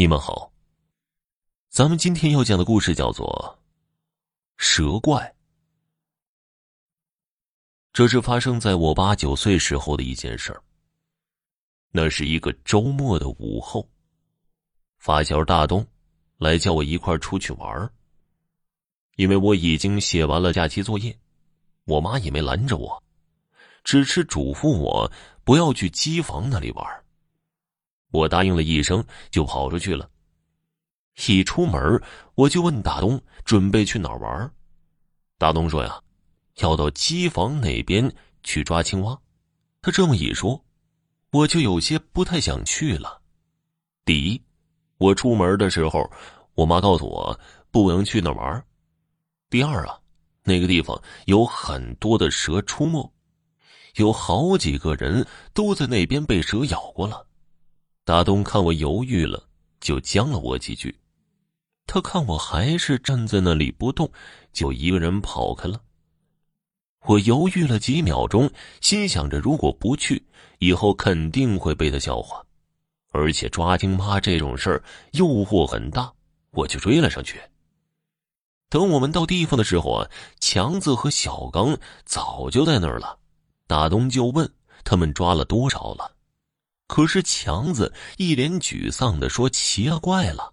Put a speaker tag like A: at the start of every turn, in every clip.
A: 你们好。咱们今天要讲的故事叫做《蛇怪》。这是发生在我八九岁时候的一件事儿。那是一个周末的午后，发小大东来叫我一块出去玩因为我已经写完了假期作业，我妈也没拦着我，只是嘱咐我不要去机房那里玩我答应了一声，就跑出去了。一出门，我就问大东准备去哪玩。大东说呀，要到机房那边去抓青蛙。他这么一说，我就有些不太想去了。第一，我出门的时候，我妈告诉我不能去那玩。第二啊，那个地方有很多的蛇出没，有好几个人都在那边被蛇咬过了。大东看我犹豫了，就将了我几句。他看我还是站在那里不动，就一个人跑开了。我犹豫了几秒钟，心想着如果不去，以后肯定会被他笑话。而且抓青蛙这种事儿诱惑很大，我就追了上去。等我们到地方的时候啊，强子和小刚早就在那儿了。大东就问他们抓了多少了。可是强子一脸沮丧的说：“奇了怪了，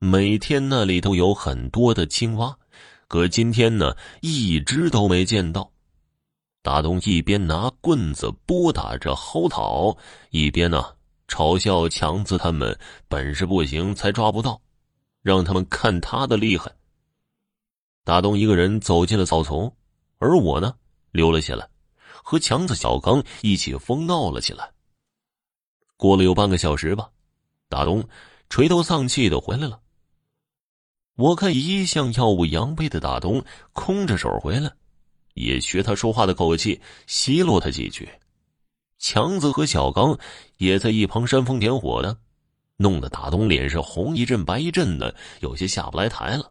A: 每天那里都有很多的青蛙，可今天呢，一只都没见到。”大东一边拿棍子拨打着蒿草，一边呢嘲笑强子他们本事不行，才抓不到，让他们看他的厉害。大东一个人走进了草丛，而我呢留了下来，和强子、小刚一起疯闹了起来。过了有半个小时吧，大东垂头丧气的回来了。我看一向耀武扬威的大东空着手回来，也学他说话的口气奚落他几句。强子和小刚也在一旁煽风点火的，弄得大东脸上红一阵白一阵的，有些下不来台了。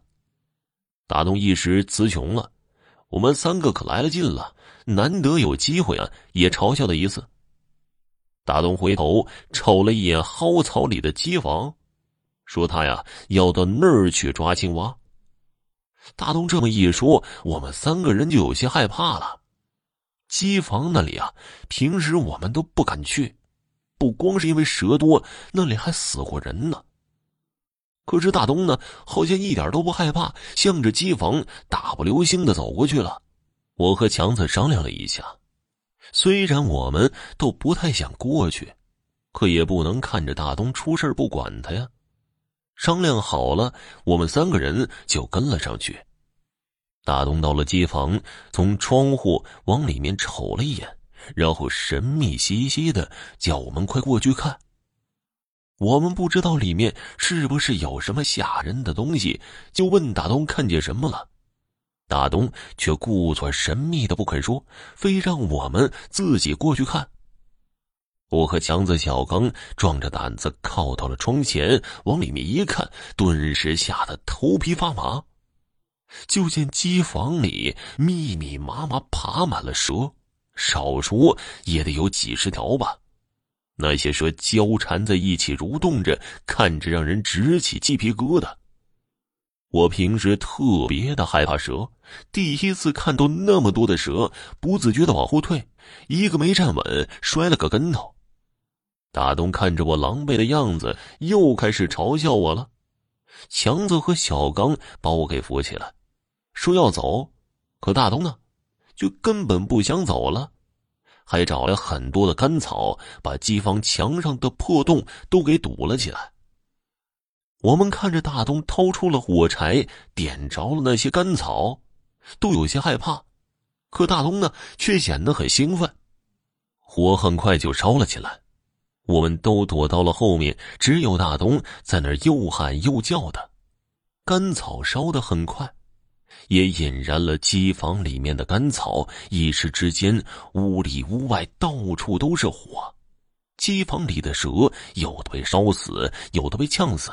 A: 大东一时词穷了，我们三个可来了劲了，难得有机会啊，也嘲笑他一次。大东回头瞅了一眼蒿草里的机房，说：“他呀要到那儿去抓青蛙。”大东这么一说，我们三个人就有些害怕了。机房那里啊，平时我们都不敢去，不光是因为蛇多，那里还死过人呢。可是大东呢，好像一点都不害怕，向着机房大步流星的走过去了。我和强子商量了一下。虽然我们都不太想过去，可也不能看着大东出事不管他呀。商量好了，我们三个人就跟了上去。大东到了机房，从窗户往里面瞅了一眼，然后神秘兮兮的叫我们快过去看。我们不知道里面是不是有什么吓人的东西，就问大东看见什么了。大东却故作神秘的不肯说，非让我们自己过去看。我和强子、小刚壮着胆子靠到了窗前，往里面一看，顿时吓得头皮发麻。就见机房里密密麻麻爬满了蛇，少说也得有几十条吧。那些蛇交缠在一起蠕动着，看着让人直起鸡皮疙瘩。我平时特别的害怕蛇，第一次看到那么多的蛇，不自觉的往后退，一个没站稳，摔了个跟头。大东看着我狼狈的样子，又开始嘲笑我了。强子和小刚把我给扶起来，说要走，可大东呢，就根本不想走了，还找来很多的干草，把机房墙上的破洞都给堵了起来。我们看着大东掏出了火柴，点着了那些干草，都有些害怕。可大东呢，却显得很兴奋。火很快就烧了起来，我们都躲到了后面，只有大东在那儿又喊又叫的。干草烧得很快，也引燃了机房里面的干草。一时之间，屋里屋外到处都是火。机房里的蛇有的被烧死，有的被呛死。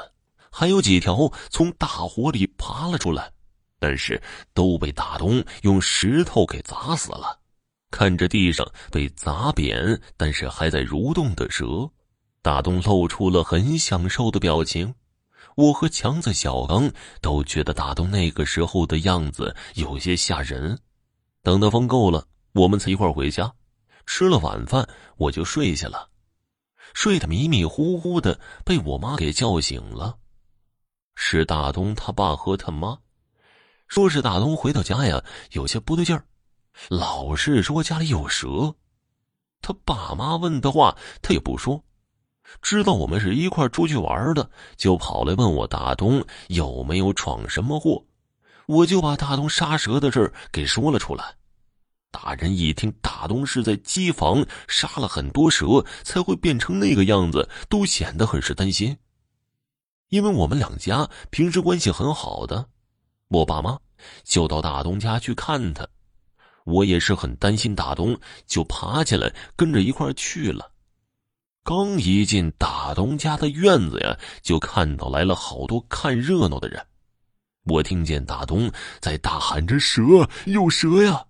A: 还有几条从大火里爬了出来，但是都被大东用石头给砸死了。看着地上被砸扁但是还在蠕动的蛇，大东露出了很享受的表情。我和强子、小刚都觉得大东那个时候的样子有些吓人。等他疯够了，我们才一块回家。吃了晚饭，我就睡下了。睡得迷迷糊糊的，被我妈给叫醒了。是大东他爸和他妈，说是大东回到家呀，有些不对劲儿，老是说家里有蛇。他爸妈问的话，他也不说。知道我们是一块出去玩的，就跑来问我大东有没有闯什么祸，我就把大东杀蛇的事给说了出来。大人一听大东是在机房杀了很多蛇才会变成那个样子，都显得很是担心。因为我们两家平时关系很好的，我爸妈就到大东家去看他，我也是很担心大东，就爬起来跟着一块去了。刚一进大东家的院子呀，就看到来了好多看热闹的人。我听见大东在大喊着：“蛇，有蛇呀！”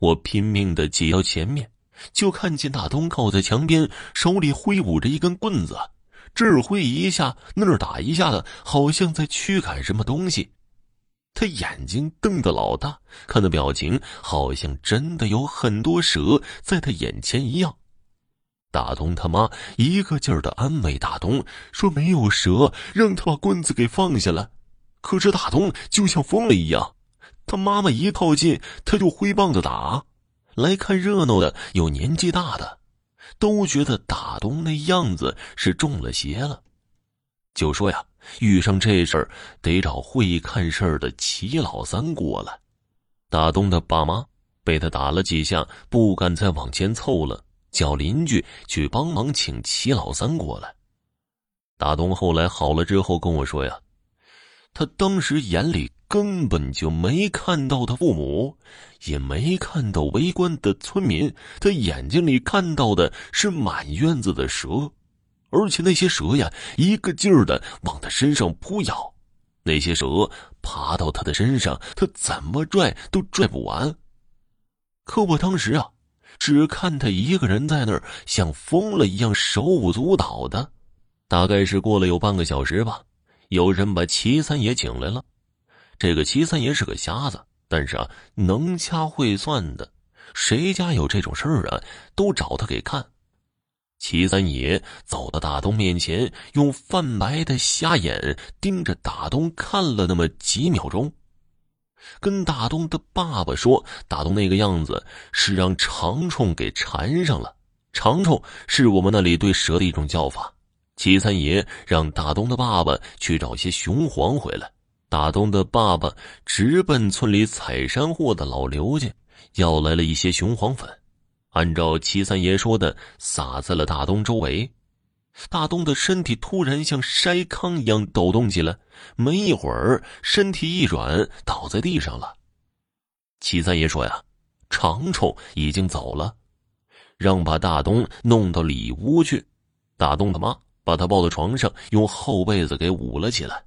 A: 我拼命的挤到前面，就看见大东靠在墙边，手里挥舞着一根棍子，这儿挥一下，那儿打一下的，好像在驱赶什么东西。他眼睛瞪得老大，看的表情好像真的有很多蛇在他眼前一样。大东他妈一个劲儿的安慰大东，说没有蛇，让他把棍子给放下了。可是大东就像疯了一样，他妈妈一靠近，他就挥棒子打。来看热闹的有年纪大的，都觉得大东那样子是中了邪了，就说呀，遇上这事儿得找会看事儿的齐老三过来。大东的爸妈被他打了几下，不敢再往前凑了。叫邻居去帮忙，请齐老三过来。大东后来好了之后跟我说呀，他当时眼里根本就没看到他父母，也没看到围观的村民，他眼睛里看到的是满院子的蛇，而且那些蛇呀，一个劲儿的往他身上扑咬，那些蛇爬到他的身上，他怎么拽都拽不完。可我当时啊。只看他一个人在那儿，像疯了一样，手舞足蹈的。大概是过了有半个小时吧，有人把齐三爷请来了。这个齐三爷是个瞎子，但是啊，能掐会算的。谁家有这种事儿啊，都找他给看。齐三爷走到大东面前，用泛白的瞎眼盯着大东看了那么几秒钟。跟大东的爸爸说，大东那个样子是让长虫给缠上了。长虫是我们那里对蛇的一种叫法。齐三爷让大东的爸爸去找些雄黄回来。大东的爸爸直奔村里采山货的老刘家，要来了一些雄黄粉，按照齐三爷说的，撒在了大东周围。大东的身体突然像筛糠一样抖动起来，没一会儿，身体一软，倒在地上了。齐三爷说：“呀，长虫已经走了，让把大东弄到里屋去。”大东的妈把他抱到床上，用厚被子给捂了起来。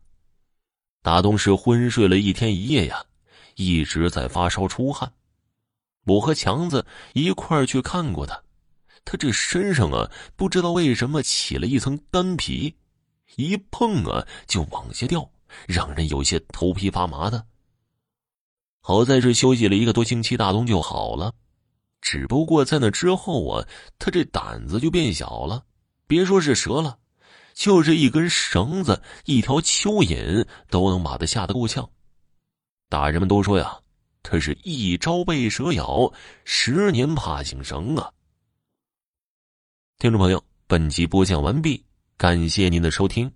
A: 大东是昏睡了一天一夜呀，一直在发烧出汗。我和强子一块去看过他。他这身上啊，不知道为什么起了一层干皮，一碰啊就往下掉，让人有些头皮发麻的。好在是休息了一个多星期，大东就好了。只不过在那之后啊，他这胆子就变小了，别说是蛇了，就是一根绳子、一条蚯蚓都能把他吓得够呛。大人们都说呀，他是一朝被蛇咬，十年怕井绳啊。听众朋友，本集播讲完毕，感谢您的收听。